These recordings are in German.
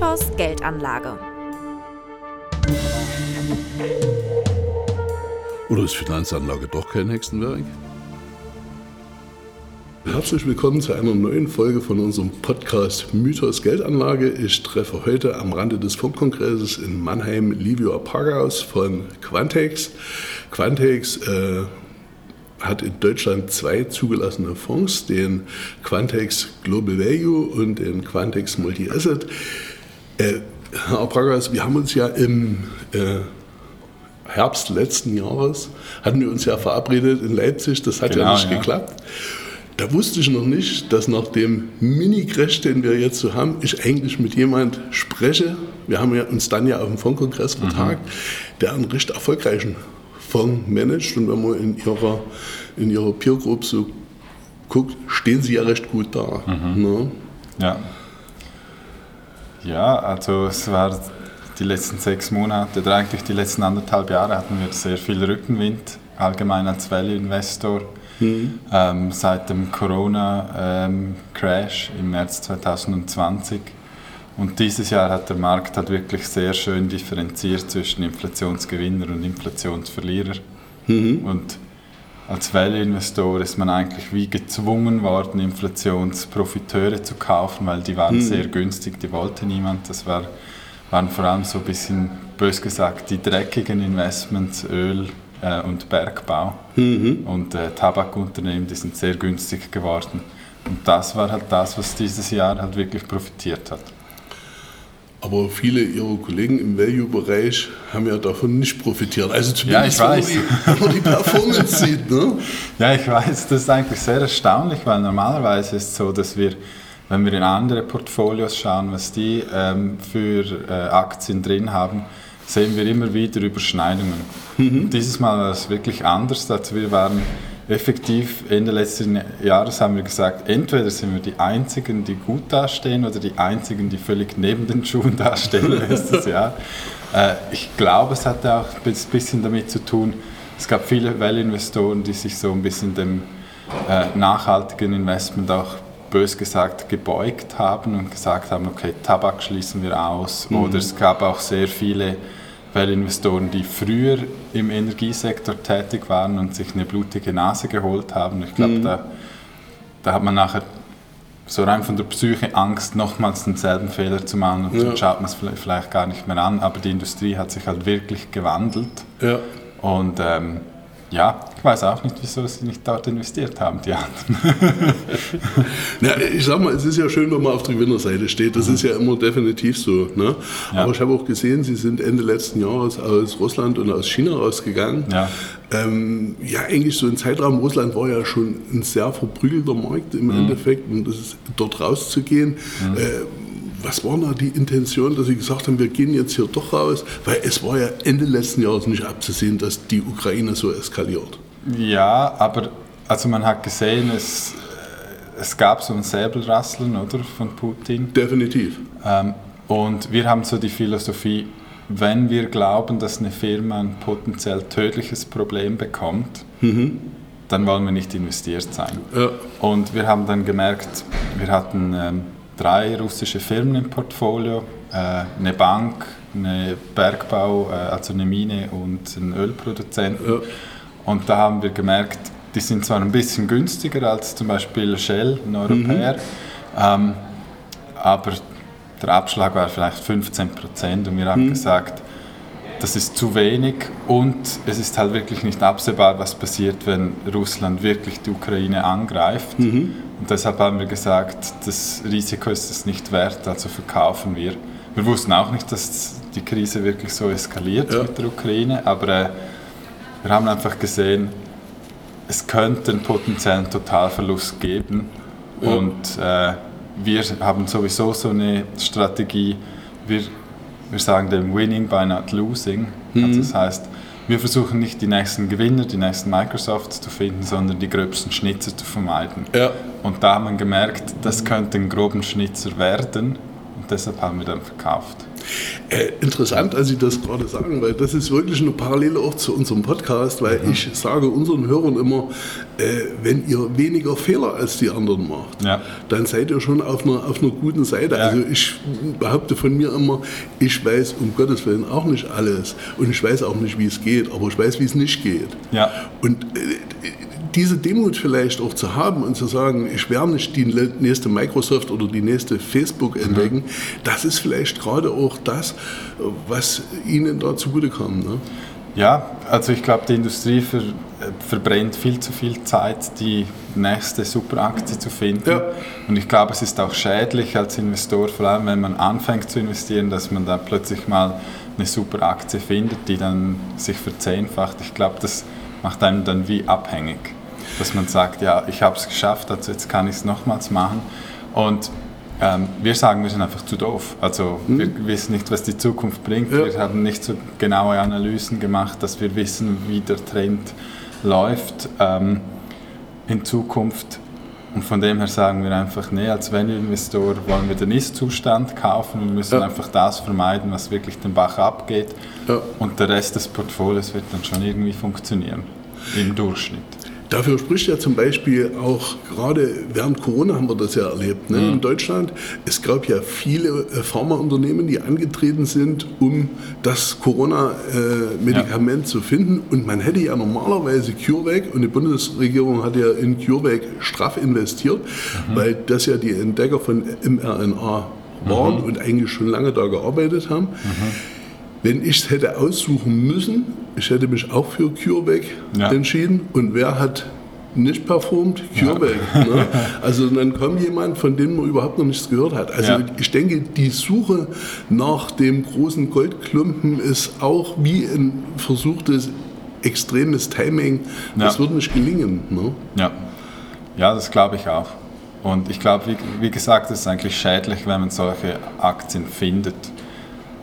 Mythos Geldanlage. Oder ist Finanzanlage doch kein Hexenwerk? Herzlich willkommen zu einer neuen Folge von unserem Podcast Mythos Geldanlage. Ich treffe heute am Rande des Fondkongresses in Mannheim Livio Apagaus von Quantex. Quantex äh, hat in Deutschland zwei zugelassene Fonds, den Quantex Global Value und den Quantex Multi Asset. Äh, Herr Apagaus, wir haben uns ja im äh, Herbst letzten Jahres, hatten wir uns ja verabredet in Leipzig, das hat genau, ja nicht ja. geklappt. Da wusste ich noch nicht, dass nach dem Mini-Crash, den wir jetzt so haben, ich eigentlich mit jemand spreche. Wir haben ja uns dann ja auf dem Fondkongress mhm. vertagt, mhm. der einen recht erfolgreichen Fonds managt. Und wenn man in ihrer, in ihrer Peer Group so guckt, stehen sie ja recht gut da. Mhm. Ne? Ja. Ja, also es war die letzten sechs Monate, oder eigentlich die letzten anderthalb Jahre hatten wir sehr viel Rückenwind, allgemein als Value-Investor. Mhm. Ähm, seit dem Corona-Crash ähm, im März 2020. Und dieses Jahr hat der Markt halt wirklich sehr schön differenziert zwischen Inflationsgewinner und Inflationsverlierer. Mhm. Und als Value-Investor ist man eigentlich wie gezwungen worden, Inflationsprofiteure zu kaufen, weil die waren mhm. sehr günstig, die wollte niemand. Das war, waren vor allem so ein bisschen, bös gesagt, die dreckigen Investments, Öl, äh, und Bergbau. Mhm. Und äh, Tabakunternehmen, die sind sehr günstig geworden. Und das war halt das, was dieses Jahr halt wirklich profitiert hat. Aber viele Ihrer Kollegen im Value-Bereich haben ja davon nicht profitiert. Also zumindest, ja, ich weiß. wenn man die Performance sieht. Ne? Ja, ich weiß. Das ist eigentlich sehr erstaunlich, weil normalerweise ist es so, dass wir, wenn wir in andere Portfolios schauen, was die ähm, für äh, Aktien drin haben, sehen wir immer wieder Überschneidungen. Mhm. Dieses Mal war es wirklich anders. Also wir waren effektiv Ende letzten Jahres haben wir gesagt, entweder sind wir die Einzigen, die gut dastehen oder die Einzigen, die völlig neben den Schuhen dastehen letztes Jahr. Äh, ich glaube, es hatte auch ein bisschen damit zu tun, es gab viele Well-Investoren, die sich so ein bisschen dem äh, nachhaltigen Investment auch bös gesagt gebeugt haben und gesagt haben, okay, Tabak schließen wir aus. Mhm. Oder es gab auch sehr viele weil Investoren, die früher im Energiesektor tätig waren und sich eine blutige Nase geholt haben. Ich glaube, mhm. da, da hat man nachher so rein von der Psyche Angst, nochmals denselben Fehler zu machen und ja. dann schaut man es vielleicht gar nicht mehr an. Aber die Industrie hat sich halt wirklich gewandelt. Ja. Und ähm, ja, ich weiß auch nicht, wieso sie nicht dort investiert haben, die anderen. ja, ich sag mal, es ist ja schön, wenn man auf der Gewinnerseite steht. Das mhm. ist ja immer definitiv so. Ne? Ja. Aber ich habe auch gesehen, Sie sind Ende letzten Jahres aus Russland und aus China rausgegangen. Ja. Ähm, ja, eigentlich so ein Zeitraum. Russland war ja schon ein sehr verprügelter Markt im mhm. Endeffekt. Und das ist, dort rauszugehen. Mhm. Äh, was war da die Intention, dass Sie gesagt haben, wir gehen jetzt hier doch raus? Weil es war ja Ende letzten Jahres nicht abzusehen, dass die Ukraine so eskaliert. Ja, aber also man hat gesehen, es, es gab so ein Säbelrasseln oder, von Putin. Definitiv. Ähm, und wir haben so die Philosophie, wenn wir glauben, dass eine Firma ein potenziell tödliches Problem bekommt, mhm. dann wollen wir nicht investiert sein. Ja. Und wir haben dann gemerkt, wir hatten... Ähm, drei russische Firmen im Portfolio, äh, eine Bank, eine Bergbau, äh, also eine Mine und ein Ölproduzent. Ja. Und da haben wir gemerkt, die sind zwar ein bisschen günstiger als zum Beispiel Shell, ein Europäer, mhm. ähm, aber der Abschlag war vielleicht 15 Prozent und wir haben mhm. gesagt, das ist zu wenig und es ist halt wirklich nicht absehbar, was passiert, wenn Russland wirklich die Ukraine angreift. Mhm. Und deshalb haben wir gesagt, das Risiko ist es nicht wert, also verkaufen wir. Wir wussten auch nicht, dass die Krise wirklich so eskaliert ja. mit der Ukraine, aber äh, wir haben einfach gesehen, es könnte einen potenziellen Totalverlust geben ja. und äh, wir haben sowieso so eine Strategie, wir wir sagen dem Winning by not losing. Mhm. Also das heißt, wir versuchen nicht die nächsten Gewinner, die nächsten Microsofts zu finden, sondern die gröbsten Schnitzer zu vermeiden. Ja. Und da haben wir gemerkt, das könnte ein groben Schnitzer werden. Und deshalb haben wir dann verkauft. Äh, interessant, als Sie das gerade sagen, weil das ist wirklich eine Parallele auch zu unserem Podcast, weil mhm. ich sage unseren Hörern immer, äh, wenn ihr weniger Fehler als die anderen macht, ja. dann seid ihr schon auf einer, auf einer guten Seite. Ja. Also ich behaupte von mir immer, ich weiß um Gottes Willen auch nicht alles und ich weiß auch nicht, wie es geht, aber ich weiß, wie es nicht geht. Ja. Und äh, diese Demut vielleicht auch zu haben und zu sagen, ich werde nicht die nächste Microsoft oder die nächste Facebook mhm. entdecken, mhm. das ist vielleicht gerade auch das, was Ihnen da zugute kam. Ne? Ja, also ich glaube, die Industrie ver, verbrennt viel zu viel Zeit, die nächste Superaktie zu finden. Ja. Und ich glaube, es ist auch schädlich als Investor, vor allem wenn man anfängt zu investieren, dass man da plötzlich mal eine Superaktie findet, die dann sich verzehnfacht. Ich glaube, das macht einen dann wie abhängig dass man sagt, ja, ich habe es geschafft, also jetzt kann ich es nochmals machen. Und ähm, wir sagen, wir sind einfach zu doof. Also mhm. wir wissen nicht, was die Zukunft bringt. Ja. Wir haben nicht so genaue Analysen gemacht, dass wir wissen, wie der Trend läuft ähm, in Zukunft. Und von dem her sagen wir einfach, nee, als Venue-Investor wollen wir den Ist-Zustand kaufen und müssen ja. einfach das vermeiden, was wirklich den Bach abgeht. Ja. Und der Rest des Portfolios wird dann schon irgendwie funktionieren, im Durchschnitt. Dafür spricht ja zum Beispiel auch gerade während Corona haben wir das ja erlebt ne, mhm. in Deutschland. Es gab ja viele äh, Pharmaunternehmen, die angetreten sind, um das Corona-Medikament ja. zu finden. Und man hätte ja normalerweise CureVac und die Bundesregierung hat ja in CureVac straff investiert, mhm. weil das ja die Entdecker von mRNA waren mhm. und eigentlich schon lange da gearbeitet haben. Mhm. Wenn ich es hätte aussuchen müssen, ich hätte mich auch für CureVac ja. entschieden. Und wer hat nicht performt? CureVac. Ja. Ne? Also dann kommt jemand, von dem man überhaupt noch nichts gehört hat. Also ja. ich denke, die Suche nach dem großen Goldklumpen ist auch wie ein versuchtes extremes Timing. Das wird nicht gelingen. Ne? Ja. ja, das glaube ich auch. Und ich glaube, wie, wie gesagt, es ist eigentlich schädlich, wenn man solche Aktien findet.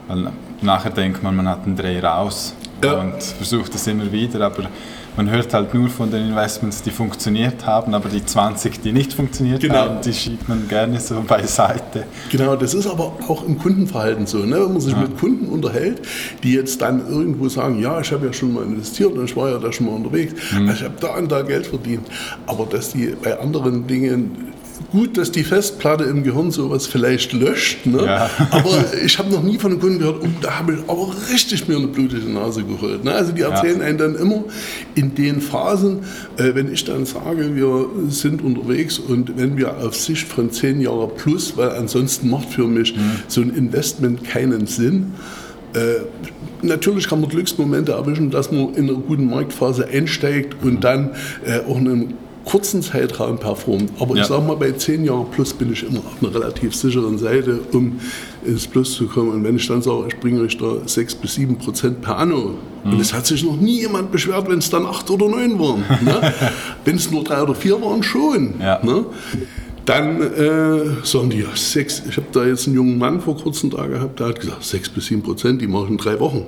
Weil nachher denkt man, man hat einen Dreh raus ja. und versucht es immer wieder, aber man hört halt nur von den Investments, die funktioniert haben, aber die 20, die nicht funktioniert genau. haben, die schiebt man gerne so beiseite. Genau, das ist aber auch im Kundenverhalten so. Ne? Wenn man sich ja. mit Kunden unterhält, die jetzt dann irgendwo sagen, ja, ich habe ja schon mal investiert und ich war ja da schon mal unterwegs, mhm. ich habe da und da Geld verdient, aber dass die bei anderen Dingen gut, dass die Festplatte im Gehirn sowas vielleicht löscht. Ne? Ja. Aber ich habe noch nie von einem Kunden gehört, oh, da habe ich aber richtig mir eine blutige Nase geholt. Ne? Also die erzählen ja. einen dann immer in den Phasen, äh, wenn ich dann sage, wir sind unterwegs und wenn wir auf Sicht von zehn Jahren plus, weil ansonsten macht für mich mhm. so ein Investment keinen Sinn. Äh, natürlich kann man Glücksmomente erwischen, dass man in einer guten Marktphase einsteigt und mhm. dann äh, auch einen kurzen Zeitraum performt. Aber ja. ich sage mal, bei 10 Jahren plus bin ich immer auf einer relativ sicheren Seite, um ins Plus zu kommen. Und wenn ich dann sage, ich bringe euch da 6 bis 7 Prozent per anno, mhm. und es hat sich noch nie jemand beschwert, wenn es dann 8 oder 9 waren. ne? Wenn es nur 3 oder 4 waren, schon. Ja. Ne? Dann äh, sagen die, ja, sechs, ich habe da jetzt einen jungen Mann vor kurzem da gehabt, der hat gesagt, 6 bis 7 Prozent, die mache ich in drei Wochen.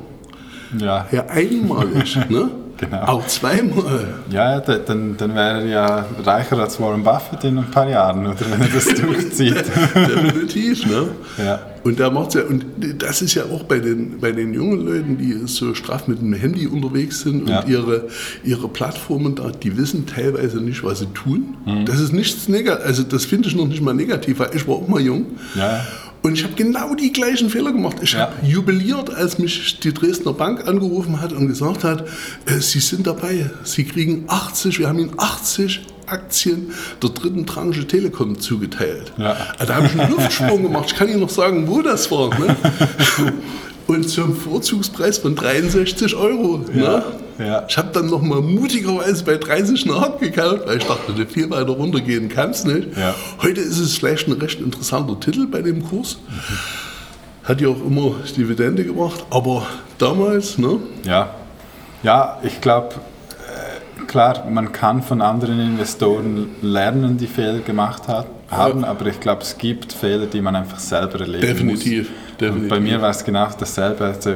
Ja. Ja, einmalig. ne? Genau. Auch zweimal. Ja, dann, dann wäre er ja reicher als Warren Buffett in ein paar Jahren, oder wenn er das durchzieht. Definitiv, ne? Ja. Und der macht's ja, und das ist ja auch bei den, bei den jungen Leuten, die so straff mit dem Handy unterwegs sind und ja. ihre, ihre Plattformen da, die wissen teilweise nicht, was sie tun. Mhm. Das ist nichts negativ, also das finde ich noch nicht mal negativ, weil ich war auch mal jung. Ja. Und ich habe genau die gleichen Fehler gemacht. Ich ja. habe jubiliert, als mich die Dresdner Bank angerufen hat und gesagt hat, äh, Sie sind dabei, Sie kriegen 80, wir haben Ihnen 80 Aktien der dritten Tranche Telekom zugeteilt. Ja. Da habe ich einen Luftsprung gemacht. Ich kann Ihnen noch sagen, wo das war. Ne? und zum Vorzugspreis von 63 Euro. Ne? Ja. Ich habe dann nochmal mutigerweise bei 30 nachgekauft, weil ich dachte, viel weiter runtergehen kann es nicht. Ja. Heute ist es vielleicht ein recht interessanter Titel bei dem Kurs. Mhm. Hat ja auch immer Dividende gemacht, aber damals, ne? Ja, ja ich glaube, äh, klar, man kann von anderen Investoren lernen, die Fehler gemacht hat, haben, aber ich glaube, es gibt Fehler, die man einfach selber erleben Definitiv. muss. Definitiv. Und bei mir war es genau dasselbe. Also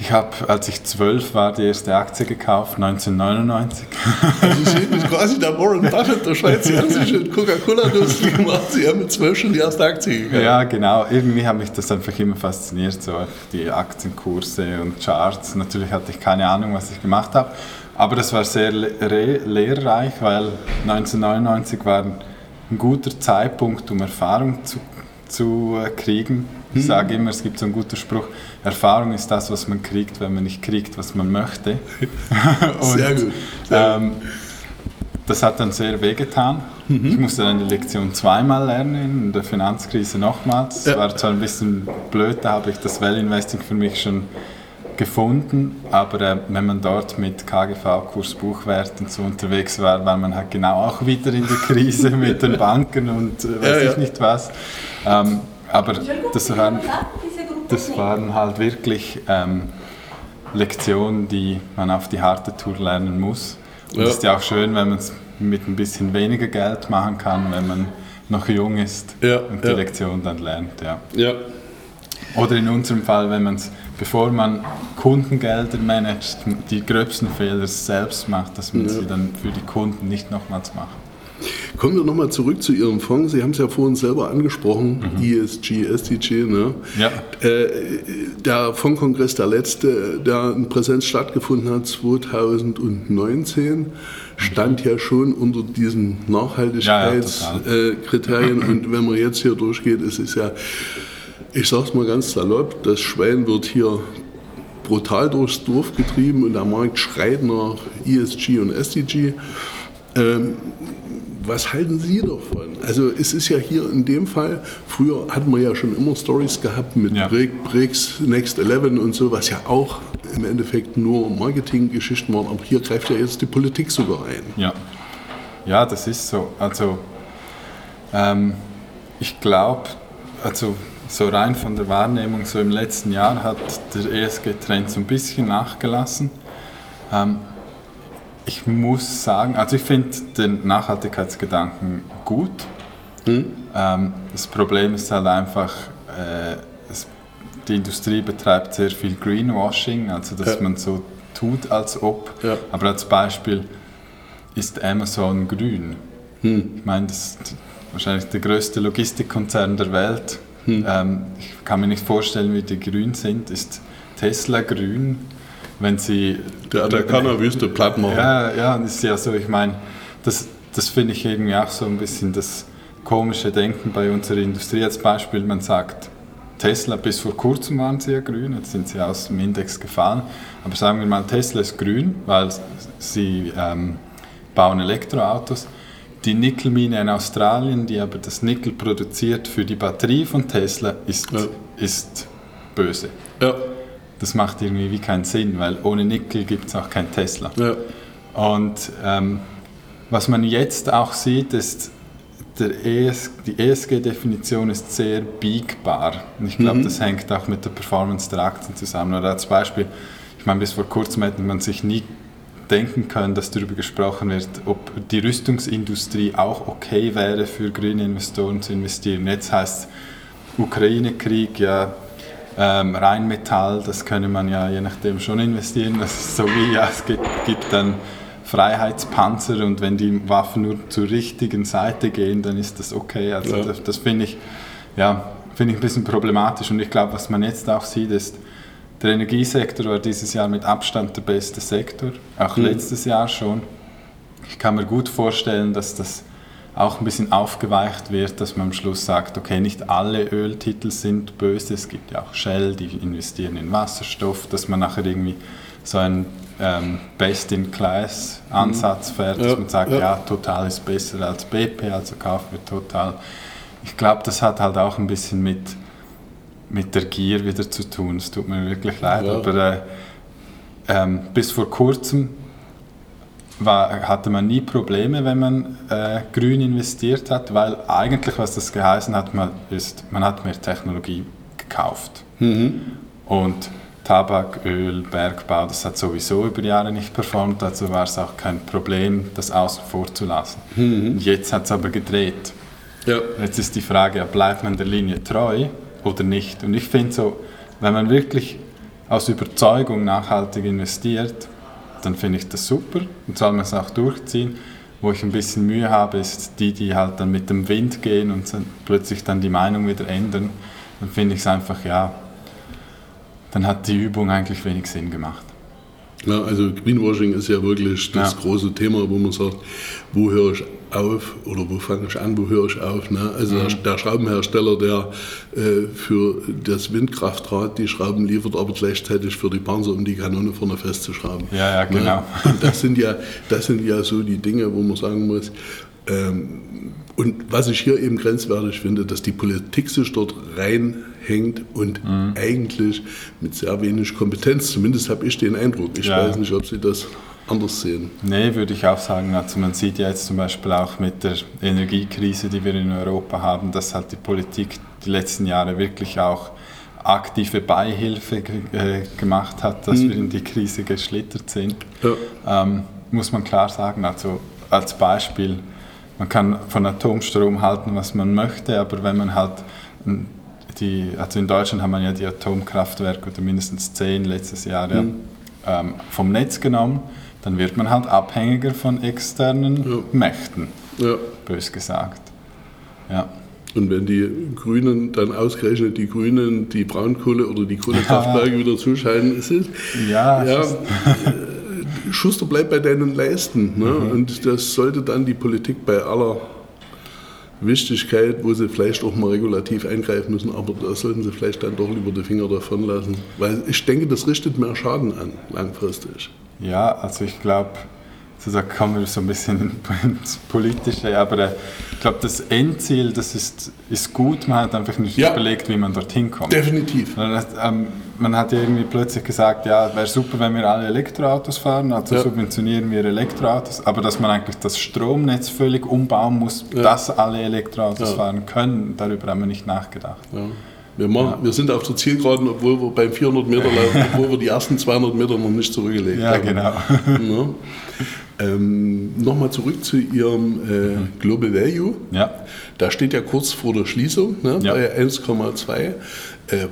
Ich habe, als ich zwölf war, die erste Aktie gekauft, 1999. Also Sie sind quasi der Warren Buffett der Schweiz. Sie haben sich schon Coca-Cola-Durstel gemacht. Sie haben mit zwölf schon die erste Aktie gekauft. Ja, genau. Irgendwie hat mich das einfach immer fasziniert, so die Aktienkurse und Charts. Natürlich hatte ich keine Ahnung, was ich gemacht habe. Aber das war sehr lehrreich, weil 1999 war ein guter Zeitpunkt, um Erfahrung zu, zu äh, kriegen. Ich hm. sage immer, es gibt so einen guten Spruch, Erfahrung ist das, was man kriegt, wenn man nicht kriegt, was man möchte. Und, sehr gut. Sehr ähm, das hat dann sehr wehgetan. Mhm. Ich musste dann die Lektion zweimal lernen, in der Finanzkrise nochmals. Das ja. war zwar ein bisschen blöd, da habe ich das Well-Investing für mich schon gefunden, aber äh, wenn man dort mit KGV-Kurs Buchwert und so unterwegs war, war man halt genau auch wieder in der Krise mit den Banken und äh, weiß ja, ja. ich nicht was. Ähm, aber das waren, das waren halt wirklich ähm, Lektionen, die man auf die harte Tour lernen muss. Und es ja. ist ja auch schön, wenn man es mit ein bisschen weniger Geld machen kann, wenn man noch jung ist ja, und die ja. Lektion dann lernt. Ja. ja. Oder in unserem Fall, wenn man es, bevor man Kundengelder managt, die gröbsten Fehler selbst macht, dass man sie dann für die Kunden nicht nochmals macht. Kommen wir nochmal zurück zu Ihrem Fonds. Sie haben es ja vorhin selber angesprochen, mhm. ESG, SDG. Ne? Ja. Äh, der Fondskongress, der letzte, der in Präsenz stattgefunden hat, 2019, stand ja schon unter diesen Nachhaltigkeitskriterien. Ja, ja, und wenn man jetzt hier durchgeht, es ist ja, ich sage es mal ganz salopp, das Schwein wird hier brutal durchs Dorf getrieben und der Markt schreit nach ESG und SDG. Ähm, was halten Sie davon? Also es ist ja hier in dem Fall, früher hatten wir ja schon immer Stories gehabt mit ja. BRICS, Next 11 und so, was ja auch im Endeffekt nur Marketinggeschichten waren, aber hier greift ja jetzt die Politik sogar ein. Ja, ja das ist so. Also ähm, ich glaube, also so rein von der Wahrnehmung, so im letzten Jahr hat der ESG-Trend so ein bisschen nachgelassen. Ähm, ich muss sagen, also ich finde den Nachhaltigkeitsgedanken gut. Mhm. Ähm, das Problem ist halt einfach, äh, es, die Industrie betreibt sehr viel Greenwashing, also dass ja. man so tut, als ob. Ja. Aber als Beispiel ist Amazon grün. Mhm. Ich meine, das ist wahrscheinlich der größte Logistikkonzern der Welt. Mhm. Ähm, ich kann mir nicht vorstellen, wie die grün sind. Ist Tesla grün? wenn sie... Der Atacama-Wüste platt machen. Ja, ja, das ist ja so, ich meine, das, das finde ich irgendwie auch so ein bisschen das komische Denken bei unserer Industrie. Als Beispiel, man sagt, Tesla, bis vor kurzem waren sie ja grün, jetzt sind sie aus dem Index gefallen. Aber sagen wir mal, Tesla ist grün, weil sie ähm, bauen Elektroautos. Die Nickelmine in Australien, die aber das Nickel produziert für die Batterie von Tesla, ist, ja. ist böse. Ja das macht irgendwie wie keinen Sinn, weil ohne Nickel gibt es auch kein Tesla. Ja. Und ähm, was man jetzt auch sieht, ist, der ES, die ESG-Definition ist sehr biegbar. Und ich glaube, mhm. das hängt auch mit der Performance der Aktien zusammen. Oder als Beispiel, ich meine, bis vor kurzem hätte man sich nie denken können, dass darüber gesprochen wird, ob die Rüstungsindustrie auch okay wäre, für grüne Investoren zu investieren. Jetzt heißt Ukraine-Krieg, ja, ähm, Rheinmetall, das könne man ja je nachdem schon investieren. Das ist so wie, ja, es gibt, gibt dann Freiheitspanzer und wenn die Waffen nur zur richtigen Seite gehen, dann ist das okay. Also ja. das, das finde ich, ja, find ich ein bisschen problematisch und ich glaube, was man jetzt auch sieht, ist, der Energiesektor war dieses Jahr mit Abstand der beste Sektor, auch mhm. letztes Jahr schon. Ich kann mir gut vorstellen, dass das auch ein bisschen aufgeweicht wird, dass man am Schluss sagt, okay, nicht alle Öltitel sind böse, es gibt ja auch Shell, die investieren in Wasserstoff, dass man nachher irgendwie so einen ähm, Best-in-Class-Ansatz fährt, ja, dass man sagt, ja. ja. Total ist besser als BP, also kaufen wir Total. Ich glaube, das hat halt auch ein bisschen mit, mit der Gier wieder zu tun. Es tut mir wirklich leid, ja. aber äh, ähm, bis vor kurzem war, hatte man nie Probleme, wenn man äh, grün investiert hat, weil eigentlich, was das geheißen hat, man, ist, man hat mehr Technologie gekauft. Mhm. Und Tabak, Öl, Bergbau, das hat sowieso über Jahre nicht performt, also war es auch kein Problem, das außen vor zu lassen. Mhm. Jetzt hat es aber gedreht. Ja. Jetzt ist die Frage, bleibt man der Linie treu oder nicht? Und ich finde so, wenn man wirklich aus Überzeugung nachhaltig investiert, dann finde ich das super und soll man es auch durchziehen. Wo ich ein bisschen Mühe habe, ist die, die halt dann mit dem Wind gehen und plötzlich dann die Meinung wieder ändern. Dann finde ich es einfach, ja, dann hat die Übung eigentlich wenig Sinn gemacht. Ja, also Greenwashing ist ja wirklich das ja. große Thema, wo man sagt, wo höre ich auf oder wo fange ich an, wo höre ich auf. Ne? Also mhm. der, der, Schraubenhersteller, der äh, für das Windkraftrad die Schrauben liefert, aber gleichzeitig für die Panzer, um die Kanone vorne festzuschrauben. Ja, ja, genau. Ne? Das, sind ja, das sind ja so die Dinge, wo man sagen muss, ähm, und was ich hier eben grenzwertig finde, dass die Politik sich dort reinhängt und mhm. eigentlich mit sehr wenig Kompetenz, zumindest habe ich den Eindruck. Ich ja. weiß nicht, ob Sie das anders sehen. Nee, würde ich auch sagen. Also man sieht ja jetzt zum Beispiel auch mit der Energiekrise, die wir in Europa haben, dass halt die Politik die letzten Jahre wirklich auch aktive Beihilfe äh, gemacht hat, dass mhm. wir in die Krise geschlittert sind. Ja. Ähm, muss man klar sagen. Also als Beispiel man kann von Atomstrom halten, was man möchte, aber wenn man halt die, also in Deutschland haben wir ja die Atomkraftwerke oder mindestens zehn letztes Jahr mhm. ähm, vom Netz genommen, dann wird man halt abhängiger von externen ja. Mächten, ja. bös gesagt. Ja. Und wenn die Grünen dann ausgerechnet die Grünen die Braunkohle oder die Kohlekraftwerke ja. wieder zuschalten, ist es. Ja, ja Schuster bleibt bei deinen Leisten. Ne? Mhm. Und das sollte dann die Politik bei aller Wichtigkeit, wo sie vielleicht auch mal regulativ eingreifen müssen, aber da sollten sie vielleicht dann doch lieber die Finger davon lassen. Weil ich denke, das richtet mehr Schaden an, langfristig. Ja, also ich glaube, da kommen wir so ein bisschen ins Politische, aber äh, ich glaube, das Endziel, das ist, ist gut, man hat einfach nicht ja. überlegt, wie man dorthin kommt. Definitiv. Ähm, man hat ja irgendwie plötzlich gesagt, ja, wäre super, wenn wir alle Elektroautos fahren, also ja. subventionieren wir Elektroautos, aber dass man eigentlich das Stromnetz völlig umbauen muss, ja. dass alle Elektroautos fahren können, darüber haben wir nicht nachgedacht. Wir, machen, wir, sind auf der Zielgeraden, obwohl wir beim 400 Meter laufen, obwohl wir die ersten 200 Meter noch nicht zurückgelegt ja, haben. Ja, genau. Ähm, Nochmal zurück zu Ihrem äh, Global Value. Ja. Da steht ja kurz vor der Schließung ne, ja. bei 1,2. Äh,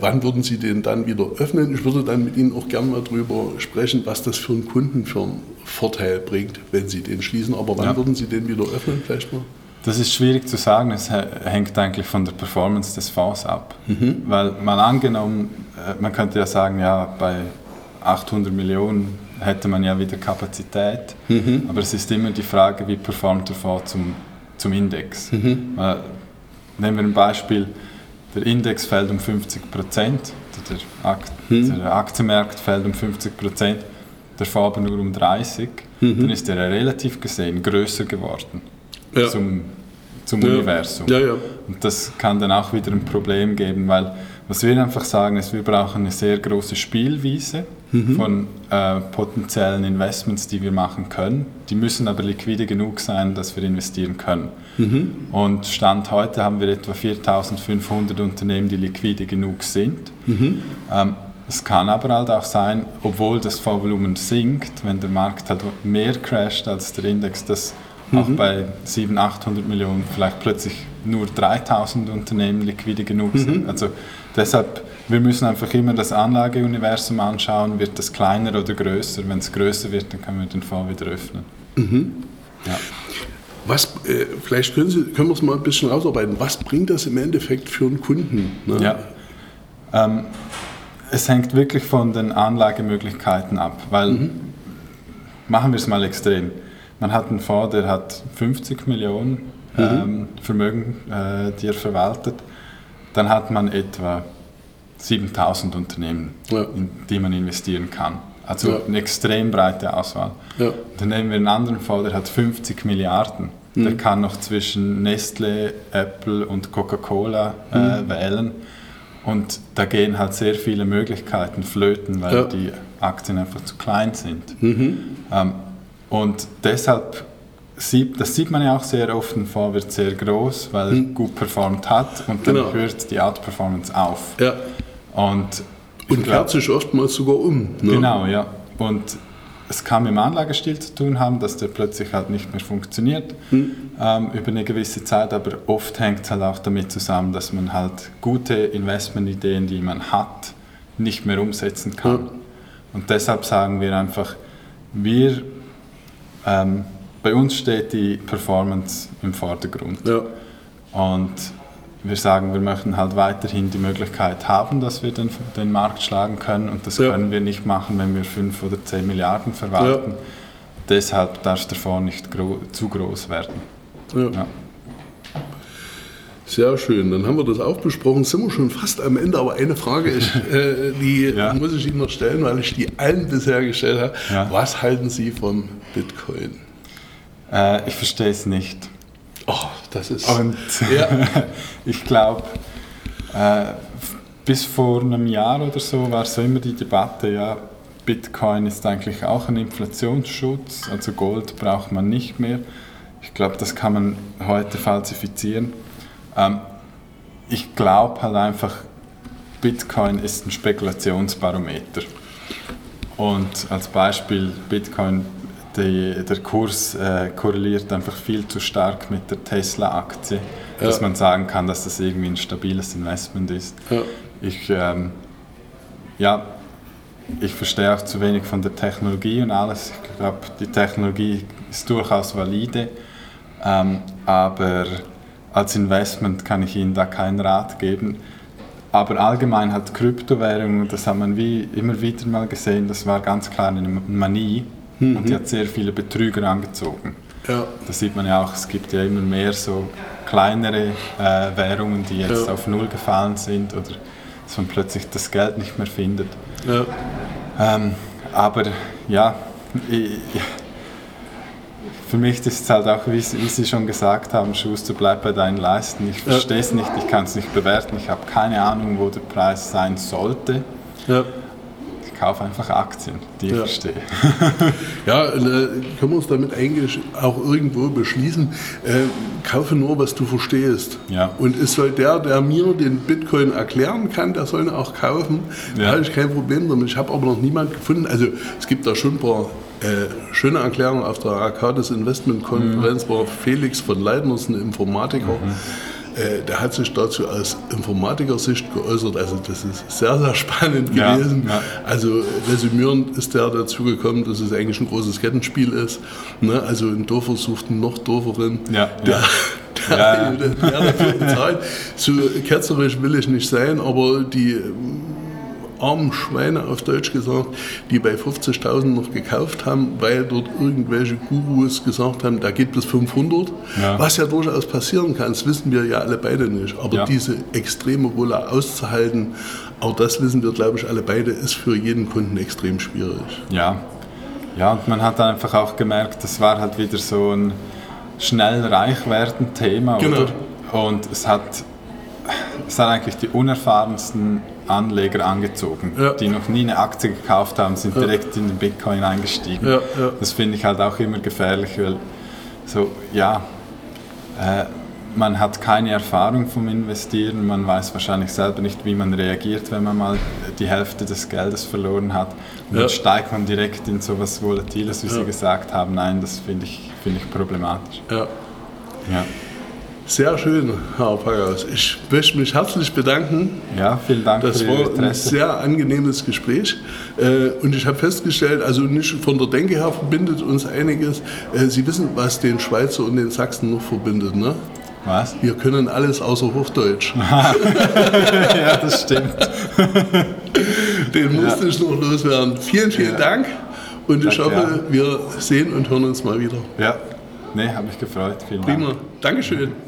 wann würden Sie den dann wieder öffnen? Ich würde dann mit Ihnen auch gerne mal darüber sprechen, was das für einen Kunden für einen Vorteil bringt, wenn Sie den schließen. Aber wann ja. würden Sie den wieder öffnen? Vielleicht mal? Das ist schwierig zu sagen. Es hängt eigentlich von der Performance des Fonds ab. Mhm. Weil mal angenommen, äh, man könnte ja sagen, ja, bei 800 Millionen hätte man ja wieder Kapazität. Mhm. Aber es ist immer die Frage, wie performt der Fonds zum, zum Index. Mhm. nehmen wir ein Beispiel, der Index fällt um 50 Prozent, der, Akt, mhm. der Aktienmarkt fällt um 50 Prozent, der Fonds aber nur um 30, mhm. dann ist er relativ gesehen größer geworden ja. zum, zum ja. Universum. Ja, Und das kann dann auch wieder ein Problem geben, weil was wir einfach sagen ist, wir brauchen eine sehr große Spielwiese mhm. von äh, potenziellen Investments, die wir machen können. Die müssen aber liquide genug sein, dass wir investieren können. Mhm. Und Stand heute haben wir etwa 4500 Unternehmen, die liquide genug sind. Mhm. Ähm, es kann aber halt auch sein, obwohl das Vorvolumen sinkt, wenn der Markt halt mehr crasht als der Index, dass auch mhm. bei 700, 800 Millionen vielleicht plötzlich nur 3000 Unternehmen liquide genug sind. Mhm. Also deshalb wir müssen einfach immer das Anlageuniversum anschauen, wird das kleiner oder größer. Wenn es größer wird, dann können wir den Fonds wieder öffnen. Mhm. Ja. Was, äh, vielleicht können, Sie, können wir es mal ein bisschen rausarbeiten. Was bringt das im Endeffekt für einen Kunden? Ne? Ja. Ähm, es hängt wirklich von den Anlagemöglichkeiten ab, weil mhm. machen wir es mal extrem. Man hat einen Fonds, der hat 50 Millionen mhm. ähm, Vermögen, äh, die er verwaltet. Dann hat man etwa 7000 Unternehmen, ja. in die man investieren kann. Also ja. eine extrem breite Auswahl. Ja. Dann nehmen wir einen anderen Fall, der hat 50 Milliarden. Mhm. Der kann noch zwischen Nestle, Apple und Coca-Cola äh, mhm. wählen. Und da gehen halt sehr viele Möglichkeiten flöten, weil ja. die Aktien einfach zu klein sind. Mhm. Ähm, und deshalb sieht, das sieht man ja auch sehr oft, ein Fonds wird sehr groß, weil er mhm. gut performt hat und dann genau. hört die Outperformance auf. Ja. Und, und kehrt sich oftmals sogar um. Ne? Genau, ja. Und es kann mit dem Anlagestil zu tun haben, dass der plötzlich halt nicht mehr funktioniert hm. ähm, über eine gewisse Zeit, aber oft hängt es halt auch damit zusammen, dass man halt gute Investmentideen, die man hat, nicht mehr umsetzen kann. Ja. Und deshalb sagen wir einfach, wir, ähm, bei uns steht die Performance im Vordergrund. Ja. Und wir sagen, wir möchten halt weiterhin die Möglichkeit haben, dass wir den, den Markt schlagen können und das ja. können wir nicht machen, wenn wir 5 oder 10 Milliarden verwalten. Ja. Deshalb darf der Fonds nicht gro zu groß werden. Ja. Sehr schön, dann haben wir das auch besprochen. Sind wir schon fast am Ende, aber eine Frage, ist, äh, die muss ich Ihnen noch stellen, weil ich die allen bisher gestellt habe. Was halten Sie vom Bitcoin? Äh, ich verstehe es nicht. Oh, das ist. Und ja. ich glaube, äh, bis vor einem Jahr oder so war so immer die Debatte, ja, Bitcoin ist eigentlich auch ein Inflationsschutz, also Gold braucht man nicht mehr. Ich glaube, das kann man heute falsifizieren. Ähm, ich glaube halt einfach, Bitcoin ist ein Spekulationsbarometer. Und als Beispiel, Bitcoin die, der Kurs äh, korreliert einfach viel zu stark mit der Tesla-Aktie, ja. dass man sagen kann, dass das irgendwie ein stabiles Investment ist. Ja. Ich, ähm, ja, ich verstehe auch zu wenig von der Technologie und alles. Ich glaube, die Technologie ist durchaus valide, ähm, aber als Investment kann ich Ihnen da keinen Rat geben. Aber allgemein hat Kryptowährungen, das hat man wie immer wieder mal gesehen, das war ganz klar eine Manie Mhm. Und die hat sehr viele Betrüger angezogen. Ja. Das sieht man ja auch, es gibt ja immer mehr so kleinere äh, Währungen, die jetzt ja. auf Null gefallen sind oder dass man plötzlich das Geld nicht mehr findet. Ja. Ähm, aber ja, ich, für mich ist es halt auch, wie, wie, Sie schon gesagt haben, Schuster, bleib bei deinen Leisten. Ich verstehe es nicht, ich kann es nicht bewerten, ich habe keine Ahnung, wo der Preis sein sollte. Ja kaufe einfach Aktien, die ich ja. verstehe. ja, äh, können wir uns damit eigentlich auch irgendwo beschließen, äh, kaufe nur, was du verstehst. Ja. Und es soll der, der mir den Bitcoin erklären kann, der soll ihn auch kaufen. Ja. Da habe ich kein Problem damit. Ich habe aber noch niemanden gefunden. Also es gibt da schon ein paar äh, schöne Erklärungen auf der Arcades Investment Konferenz, mhm. war Felix von Leitners, ein Informatiker. Mhm äh, der hat sich dazu aus Informatikersicht geäußert. Also das ist sehr, sehr spannend gewesen. Ja. Also resümierend ist der dazu gekommen, dass es eigentlich ein großes Kettenspiel ist. Ne? Also ein Dorfer sucht einen noch Dorferen, ja, der, der, der, der dafür bezahlt. So ketzerisch will ich nicht sein, aber die armen Schweine auf Deutsch gesagt, die bei 50.000 noch gekauft haben, weil dort irgendwelche Gurus gesagt haben, da gibt es 500. Ja. Was ja durchaus passieren kann, das wissen wir ja alle beide nicht. Aber ja. diese extreme Wolle auszuhalten, auch das wissen wir, glaube ich, alle beide, ist für jeden Kunden extrem schwierig. Ja, ja und man hat einfach auch gemerkt, das war halt wieder so ein schnell reich werden Thema. Genau. Oder? Und es hat, es hat eigentlich die unerfahrensten Anleger angezogen, ja. die noch nie eine Aktie gekauft haben, sind direkt in den Bitcoin eingestiegen. Ja, ja. Das finde ich halt auch immer gefährlich, weil so, ja, äh, man hat keine Erfahrung vom Investieren, man weiß wahrscheinlich selber nicht, wie man reagiert, wenn man mal die Hälfte des Geldes verloren hat. Und dann steigt man direkt in so etwas Volatiles, wie Sie gesagt haben. Nein, das finde ich, find ich problematisch. Ja. Sehr schön, Herr Pagaus. Ich möchte mich herzlich bedanken. Ja, vielen Dank. Das war ein sehr angenehmes Gespräch. Äh, und ich habe festgestellt, also nicht von der Denke her verbindet uns einiges. Äh, Sie wissen, was den Schweizer und den Sachsen noch verbindet, ne? Was? Wir können alles außer Hochdeutsch. ja, das stimmt. Den musste ja. ich noch loswerden. Vielen, vielen ja. Dank. Und ich Danke, hoffe, ja. wir sehen und hören uns mal wieder. Ja, nee, habe mich gefreut. Vielen Prima. Dank. Dankeschön.